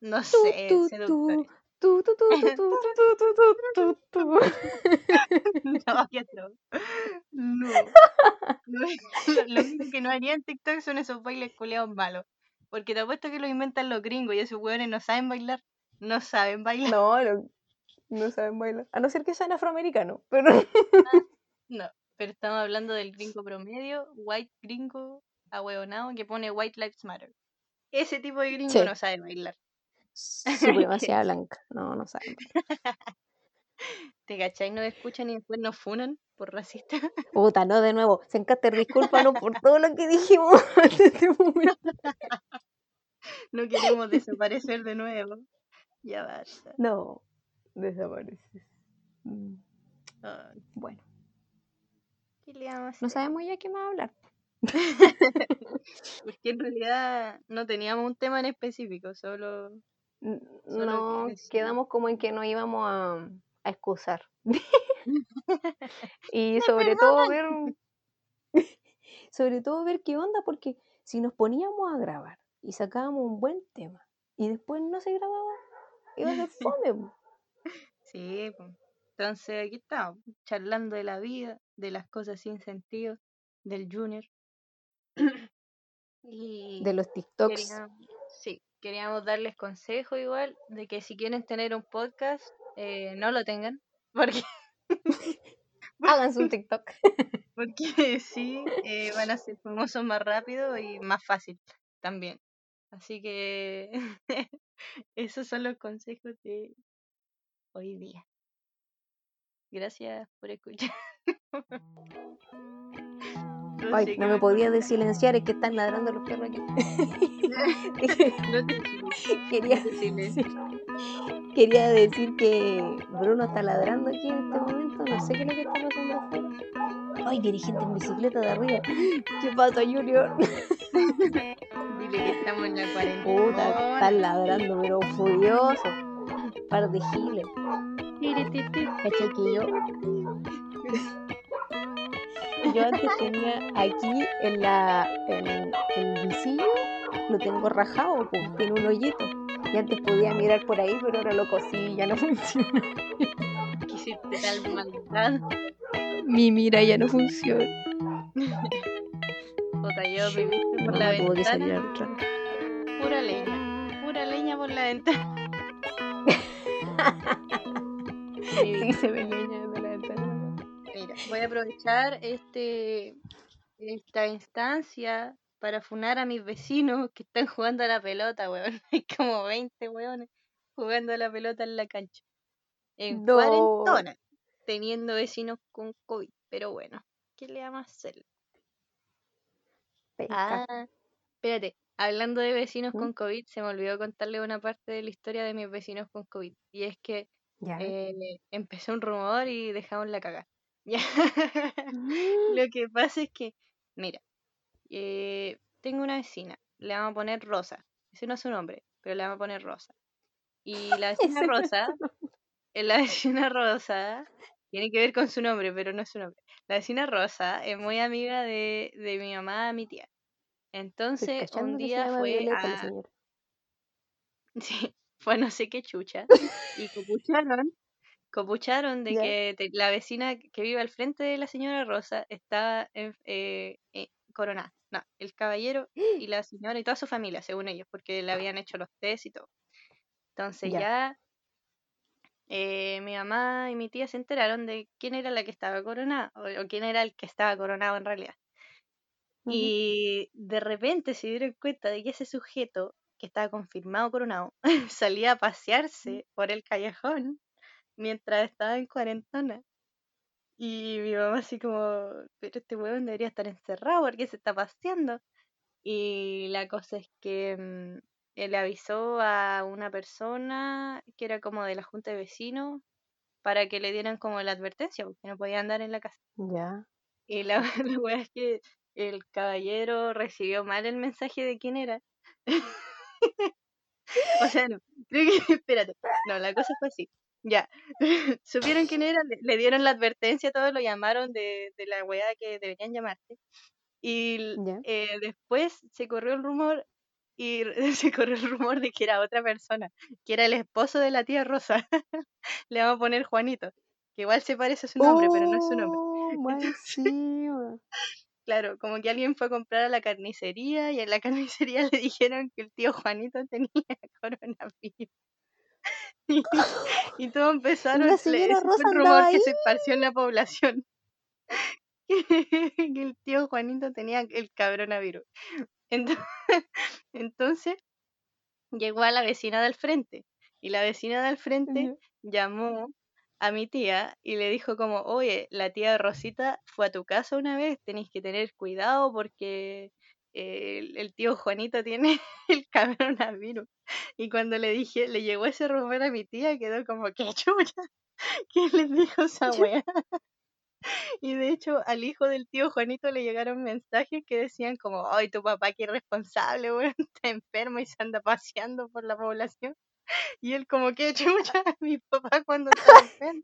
A: No sé,
B: tu, tu, Tú, tú, tú, tú, tú, tú,
A: No, qué atroz. No. Lo único que no haría en TikTok son esos bailes culeados malos. Porque te apuesto que los inventan los gringos y esos hueones no saben bailar. No saben bailar.
B: No, no, saben bailar. A no ser que sean afroamericanos, pero.
A: No, pero estamos hablando del gringo promedio, white gringo ahueonado que pone White Lives Matter. Ese tipo de gringo no sabe bailar
B: supremacía blanca. No, no saben.
A: ¿Te cachai? No escuchan y después nos funan por racista.
B: Puta, no, de nuevo. Sencaster, discúlpanos por todo lo que dijimos este.
A: No queremos desaparecer de nuevo. Ya basta.
B: No, desapareces. Mm, Bueno,
A: ¿Qué le vamos a
B: no sabemos ya qué más hablar.
A: Porque en realidad no teníamos un tema en específico, Solo
B: No, quedamos como en que nos íbamos a, a excusar. y sobre todo ver sobre todo ver qué onda, porque si nos poníamos a grabar y sacábamos un buen tema y después no se grababa, iba a ser fome.
A: Sí, entonces aquí estamos, charlando de la vida, de las cosas sin sentido, del Junior. y
B: De los TikToks.
A: queríamos, queríamos darles consejo igual de que si quieren tener un podcast, eh, no lo tengan, porque,
B: Háganse un TikTok.
A: porque sí, eh, van a ser famosos más rápido y más fácil también. Así que esos son los consejos de hoy día. Gracias por escuchar.
B: Ay, no me podía desilenciar, es que están ladrando los perros aquí.
A: No te
B: quería, quería decir que Bruno está ladrando aquí en este momento, no sé qué es lo que está pasando afuera. Ay, viene gente en bicicleta de arriba. ¿Qué pasa, Junior?
A: Dile que estamos en la
B: Puta,
A: cuarentena.
B: están ladrando, pero furioso. Par de giles. ¿Cachai que yo? Yo antes tenía aquí en la en, el visillo, lo tengo rajado, pues, tiene un hoyito. Y antes podía mirar por ahí, pero ahora lo cosí y ya no funciona.
A: ¿Qué hiciste tal maldad.
B: Mi mira ya no funciona.
A: Puta, yo me viste por la
B: que salir
A: ventana. Pura leña. Pura leña por la ventana.
B: Sí, se ve leña la.
A: Mira, voy a aprovechar este esta instancia para funar a mis vecinos que están jugando a la pelota, weón. Hay como 20 weones jugando a la pelota en la cancha. En
B: No.
A: cuarentona, teniendo vecinos con COVID. Pero bueno, ¿qué le vamos a hacer? Ah, espérate. Hablando de vecinos
B: ¿Mm?
A: con COVID, se me olvidó contarle una parte de la historia de mis vecinos con COVID. Y es que eh, empezó un rumor y dejamos la cagar.
B: Mm.
A: Lo que pasa es que, mira, eh, tengo una vecina, le vamos a poner Rosa. Ese no es su nombre, pero le vamos a poner Rosa. Y la vecina Rosa, eh, la vecina Rosa, tiene que ver con su nombre, pero no es su nombre. La vecina Rosa es muy amiga de, de mi mamá, mi tía. Entonces, un día fue
B: Violeta
A: a, sí, fue a no sé qué chucha, y copucharon, copucharon de que te- la vecina que vive al frente de la señora Rosa estaba en- eh, eh, coronada. No, el caballero y la señora y toda su familia, según ellos, porque le habían hecho los test y todo. Entonces
B: Ya.
A: ya eh, mi mamá y mi tía se enteraron de quién era la que estaba coronada, o, o quién era el que estaba coronado en realidad. Y de repente se dieron cuenta de que ese sujeto que estaba confirmado coronado salía a pasearse por el callejón mientras estaba en cuarentena. Y mi mamá así como, pero este huevón debería estar encerrado porque se está paseando. Y la cosa es que mm, él avisó a una persona que era como de la junta de vecinos para que le dieran como la advertencia porque no podía andar en la casa.
B: Ya.
A: Y la, la wea es que el caballero recibió mal el mensaje de quién era. o sea, no, creo que, espérate, no, la cosa fue así. Ya, supieron quién era, le, le dieron la advertencia, todos lo llamaron de, de la weá que deberían llamarte. Y eh, después se corrió el rumor y se corrió el rumor de que era otra persona, que era el esposo de la tía Rosa. Le vamos a poner Juanito, que igual se parece a su nombre, pero no es su nombre.
B: Oh, encima.
A: Claro, como que alguien fue a comprar a la carnicería y en la carnicería le dijeron que el tío Juanito tenía coronavirus. Y, todos empezaron,
B: La señora Rosa
A: el rumor que se esparció en la población. Que el tío Juanito tenía el cabronavirus. Ento- Entonces llegó a la vecina del frente y la vecina del frente llamó a mi tía y le dijo como, oye, la tía Rosita fue a tu casa una vez, tenéis que tener cuidado porque el, el tío Juanito tiene el coronavirus. Y cuando le dije, le llegó ese rumor a mi tía, quedó como, qué chucha, ¿quién les dijo esa weá? Y de hecho al hijo del tío Juanito le llegaron mensajes que decían como, ay, tu papá qué irresponsable, weón, está enfermo y se anda paseando por la población. Y él como, qué chucha, mi papá cuando estaba enfermo.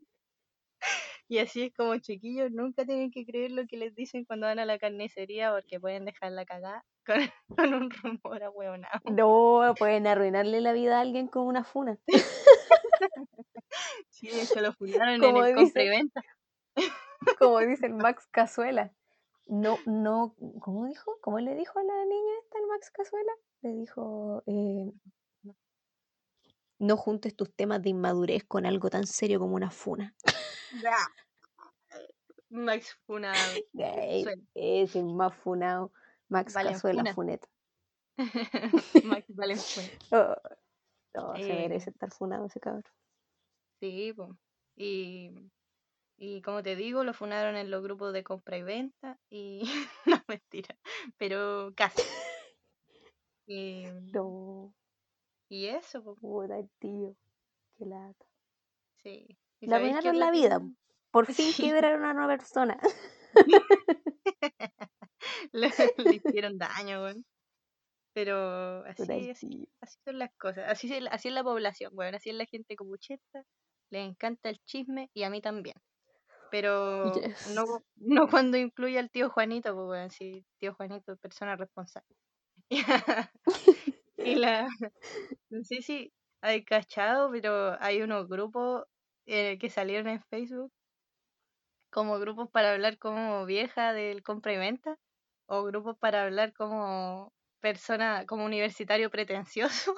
A: Y así es como chiquillos, nunca tienen que creer lo que les dicen cuando van a la carnicería porque pueden dejar la cagada con, con un rumor ahueonado.
B: No, pueden arruinarle la vida a alguien con una funa.
A: Sí, hecho lo fundaron en
B: Como
A: el compra y
B: dice,
A: venta.
B: como dice el Max Cazuela. No, no, ¿cómo dijo? ¿Cómo le dijo a la niña esta el Max Cazuela? Le dijo, eh, no juntes tus temas de inmadurez con algo tan serio como una funa.
A: Max Funa
B: Ey,
A: suena.
B: es el más funado. Max
A: Valen
B: Cazuela
A: Funa.
B: Funeta.
A: Max Valenzuela.
B: Oh, no, se
A: Eh,
B: merece estar funado ese cabrón.
A: Sí, po. Y, y como te digo, lo funaron en los grupos de compra y venta y no mentira, pero casi. Y,
B: No,
A: y eso, po,
B: puta el tío. Qué lata.
A: sí. ¿Y
B: Le
A: qué
B: arruinaron la vida. Por fin
A: Sí,
B: quebraron a una persona.
A: le, le hicieron daño, weón. Pero así, así, son las cosas. Así es, la- así es la población, weón. Así es la gente copucheta. Les encanta el chisme y a mí también. Pero no, no cuando incluye al tío Juanito, pues weón. Sí, tío Juanito es persona responsable. y la, no sé si hay cachado, pero hay unos grupos eh, que salieron en Facebook como grupos para hablar como vieja del compra y venta o grupos para hablar como persona, como universitario pretencioso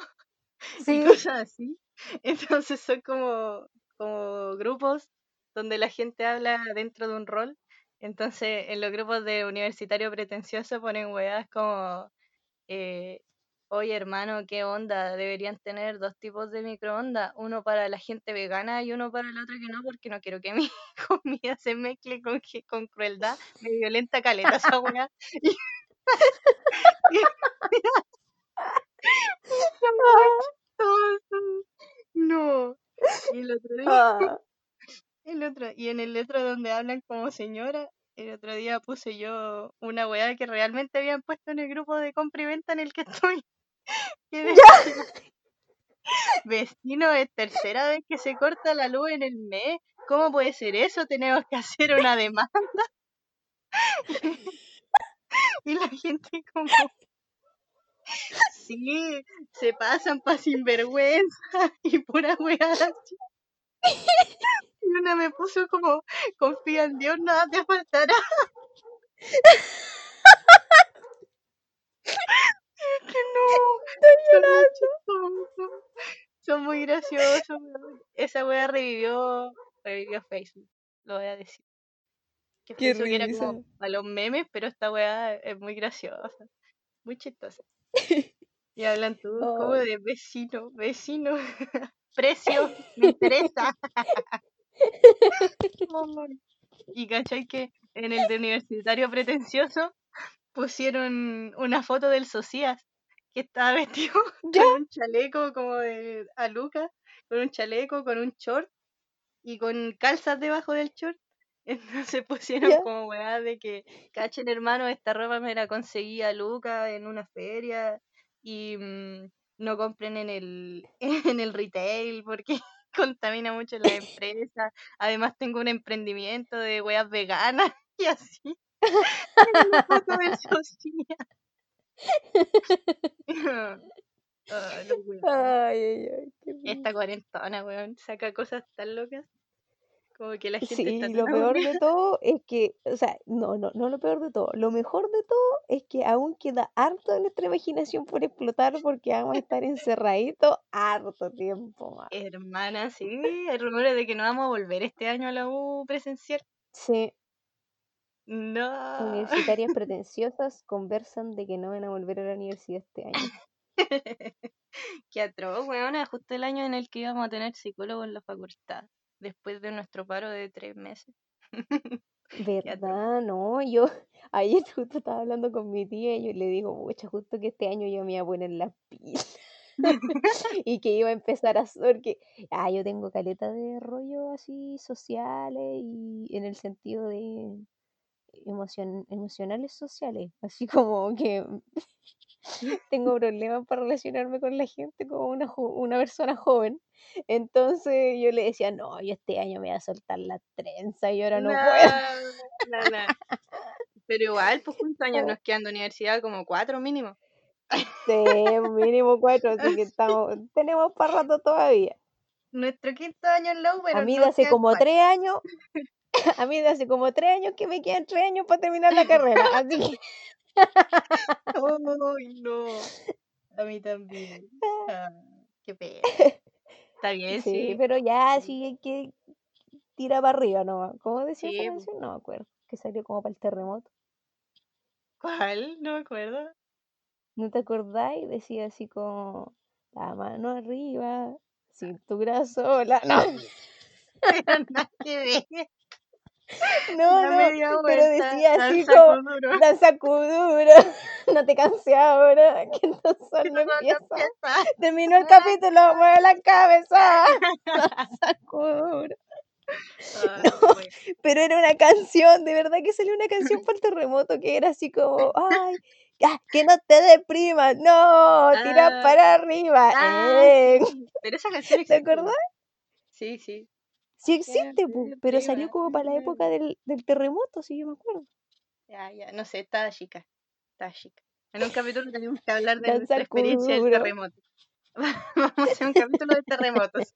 A: y cosas así. Entonces son como, como grupos donde la gente habla dentro de un rol. Entonces en los grupos de universitario pretencioso ponen weas como, eh, oye hermano, ¿qué onda? Deberían tener dos tipos de microondas, uno para la gente vegana y uno para la otra que no, porque no quiero que mi comida se mezcle con, con crueldad. Me violenta caleta esa wea. Y- No. Y el otro día,
B: Ah,
A: el otro, y en el otro donde hablan como señora, el otro día puse yo una weá que realmente habían puesto en el grupo de compra y venta en el que estoy. Decía, vecino, es tercera vez que se corta la luz en el mes. ¿Cómo puede ser eso? Tenemos que hacer una demanda. Y la gente como, sí, se pasan pa' sinvergüenza y pura weá así. Y una me puso como, confía en Dios, nada te faltará. Son muy graciosos. Esa wea revivió, revivió Facebook, lo voy a decir. Que
B: qué
A: Facebook era como para los memes, pero esta wea es muy graciosa, muy chistosa. Y hablan todos como
B: Ay,
A: de vecino, vecino, precio, me interesa. Y cachai que en el de universitario pretencioso pusieron una foto del Socias que estaba vestido
B: ¿Ya?
A: con un chaleco como de a Lucas, con un chaleco, con un short y con calzas debajo del short. Entonces pusieron
B: ¿Ya?
A: como weá de que, cachen hermano, esta ropa me la conseguí a Lucas en una feria y mm, no compren en el, en el retail porque contamina mucho la empresa. Además tengo un emprendimiento de weas veganas y así Socias. Ah, los weones.
B: Ay, ay, ay, qué
A: Esta cuarentona, weón, saca cosas tan locas. Como que la gente
B: Sí, lo peor de todo es que, o sea, no, no, no lo peor de todo. Lo mejor de todo es que aún queda harto de nuestra imaginación por explotar porque vamos a estar encerraditos harto tiempo más.
A: Hermana, sí, hay rumores de que no vamos a volver este año a la U presencial.
B: Sí,
A: No.
B: universitarias pretenciosas conversan de que no van a volver a la universidad este año.
A: Qué atroz, weona, justo el año en el que íbamos a tener psicólogo en la facultad, después de nuestro paro de tres meses.
B: ¿Verdad? No, yo ayer justo estaba hablando con mi tía y yo le digo, pucha, justo que este año yo me iba a poner las pilas y que iba a empezar a hacer que, ah, yo tengo caleta de rollo así sociales y en el sentido de emocion- emocionales sociales, así como que tengo problemas para relacionarme con la gente como una, jo- una persona joven. Entonces yo le decía, no, yo este año me voy a soltar la trenza y ahora no puedo.
A: No, no, no. Pero igual, pues cuántos años nos quedan de universidad, como cuatro mínimo.
B: Sí, mínimo cuatro, así que estamos, tenemos para rato todavía.
A: Nuestro quinto año en la U,
B: A
A: pero nos
B: hace como
A: cuatro.
B: tres años, a mí de hace como tres años que me quedan tres años para terminar la carrera, así que
A: Ay, no. A mí también. Ah, qué pena. Está bien,
B: sí,
A: sí.
B: pero ya
A: Sí,
B: hay que tirar para arriba nomás. ¿Cómo decía esa
A: sí,
B: canción? No me acuerdo, que salió como para el terremoto.
A: ¿Cuál? No me acuerdo.
B: ¿No te acordáis? Decía así como la mano arriba, cintura sola. No,
A: Pero nada que ver.
B: no, no, pero decía así como
A: kuduro.
B: danza kuduro, no te cansé ahora, que
A: Que
B: no
A: no no
B: empieza.
A: empieza.
B: Terminó el capítulo, mueve la cabeza. Danza kuduro.
A: Ay,
B: No,
A: bueno.
B: pero era una canción, de verdad que salió una canción el terremoto que era así como, ay, ah, que no te deprimas, no, tira
A: Ah,
B: para arriba.
A: ah,
B: eh.
A: Pero esa canción
B: ¿Te acordás?
A: Sí, sí.
B: Sí existe,
A: te
B: pu, pero salió como para la época del, del terremoto, si yo me acuerdo.
A: Ya, ya, no sé, estaba chica. Estaba chica. En un capítulo tenemos que hablar de nuestra experiencia del terremoto. Vamos a hacer un capítulo de terremotos.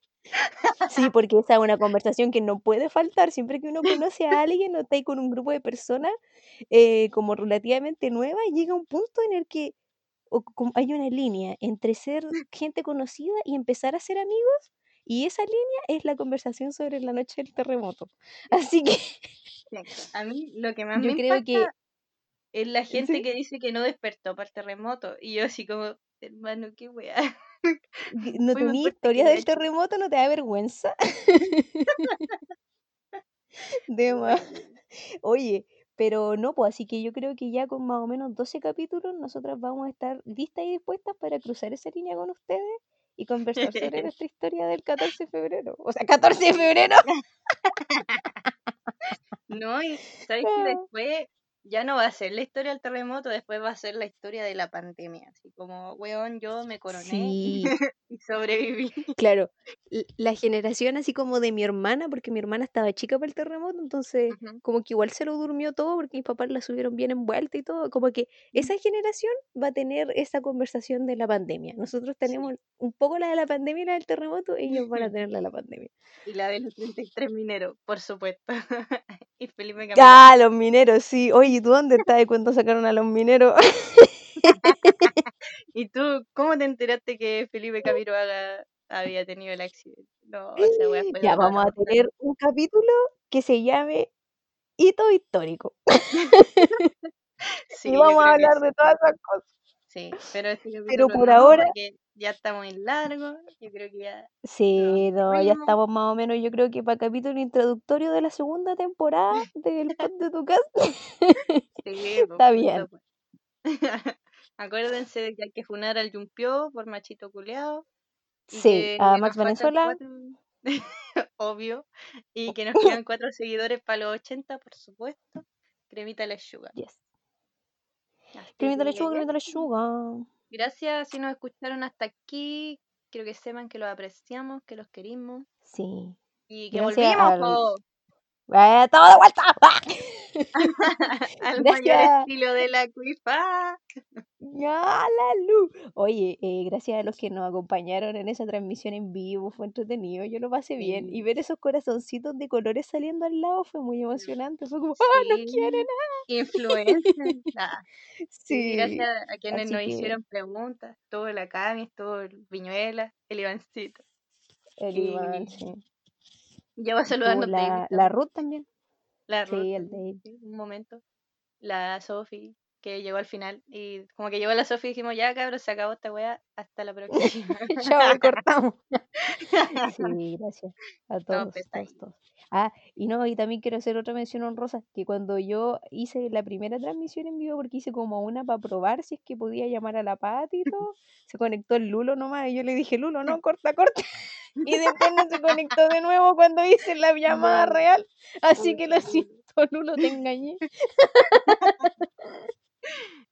B: Sí, porque esa es una conversación que no puede faltar. Siempre que uno conoce a alguien o está ahí con un grupo de personas eh, como relativamente nueva, llega un punto en el que o hay una línea entre ser gente conocida y empezar a ser amigos, y esa línea es la conversación sobre la noche del terremoto. Así que
A: A mí lo que más
B: yo
A: me
B: creo que
A: es la gente
B: sí,
A: que dice que no despertó para el terremoto. Y yo así como, hermano, qué weá.
B: no
A: Fui más
B: tenía
A: fuerte que
B: historia
A: la
B: del terremoto, ¿no te da vergüenza? De más.
A: Oye,
B: Oye, pero no, pues así que yo creo que ya con más o menos 12 capítulos nosotras vamos a estar listas y dispuestas para cruzar esa línea con ustedes y conversar sobre nuestra historia del 14 de febrero. O sea, 14 de febrero.
A: No, y sabes que después ya no va a ser la historia del terremoto, después va a ser la historia de la pandemia. Así como, weón, yo me coroné
B: Sí,
A: y sobreviví.
B: claro. La generación así como de mi hermana, porque mi hermana estaba chica para el terremoto, entonces como que igual se lo durmió todo porque mis papás la subieron bien envuelta y todo. Como que esa generación va a tener esa conversación de la pandemia. Nosotros
A: Sí.
B: tenemos un poco la de la pandemia y la del terremoto, ellos van a tener la de la pandemia.
A: Y la de los 33 mineros, por supuesto. y Felipe Camilo.
B: Ah, los mineros, sí. Oye, ¿tú dónde estás de cuando sacaron a los mineros?
A: ¿Y tú cómo te enteraste que Felipe Camiroaga había tenido el accidente? No, esa weá fue
B: Ya,
A: lo
B: vamos a tener un capítulo que se llame Hito Histórico.
A: Sí,
B: Y vamos a hablar
A: sí.
B: de todas esas cosas.
A: Sí, pero este
B: Pero por ahora,
A: ya está muy largo. Yo creo que ya
B: sí, no, ya estamos más o menos, yo creo que para capítulo introductorio de la segunda temporada del pod de tu casa.
A: Sí, pues,
B: Está bien.
A: Acuérdense de que hay que funar al Yumpio por machito culeado
B: Sí, a Max Venezuela.
A: cuatro, obvio, y que nos quedan cuatro seguidores para los 80, por supuesto. Cremita la sugar.
B: Yes. Cremita lechuga, cremita lechuga.
A: Gracias si nos escucharon hasta aquí. Quiero que sepan que los apreciamos, que los queremos
B: Sí.
A: y que
B: Gracias
A: volvimos
B: al. ¡Eh, ¡Estamos de vuelta! ¡Ah!
A: al estilo de la cuifa.
B: ¡Ya, la luz! Oye, eh, gracias a los que nos acompañaron en esa transmisión en vivo, fue entretenido, yo lo pasé bien. Y ver esos corazoncitos de colores saliendo al lado fue muy emocionante. Fue como, ¡ah, nos quieren!
A: sí, Sí, gracias a quienes
B: así
A: nos
B: que
A: hicieron preguntas. Todo la Cami, estuvo el Viñuela, el Ivancito.
B: el
A: Y
B: Iván, sí.
A: ya va David
B: la, la. Ruth también.
A: La Ruth
B: Sí, el
A: sí, un momento. La Sofi, que llegó al final. Y como que llegó la Sofi y dijimos, ya cabros, se acabó esta weá, hasta la próxima.
B: Chao, y cortamos. Sí, gracias a
A: No,
B: todos,
A: pues,
B: todos,
A: ahí.
B: todos. Ah, y no, y también quiero hacer otra mención honrosa, que cuando yo hice la primera transmisión en vivo, porque hice como una para probar si es que podía llamar a la Pati y todo, se conectó el Lulo nomás, y yo le dije, Lulo, no, corta, corta. Y después no se conectó de nuevo cuando hice la llamada real, así que lo siento, Lulo, te engañé.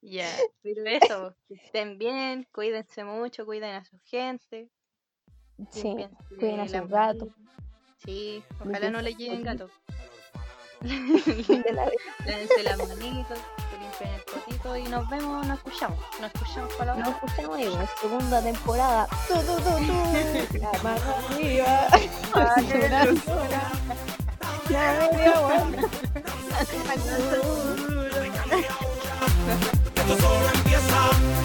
A: Ya, pero eso, que estén bien, cuídense mucho, cuiden a su gente,
B: Sí, cuiden a sus gatos.
A: Sí, ojalá no le lleguen gatos. Lávense las manitos, limpien el potito y nos vemos, nos escuchamos. Nos escuchamos para la
B: Nos escuchamos en la segunda temporada. Tu, tu, tu. La mano arriba. Media buena.
C: Esto solo empieza.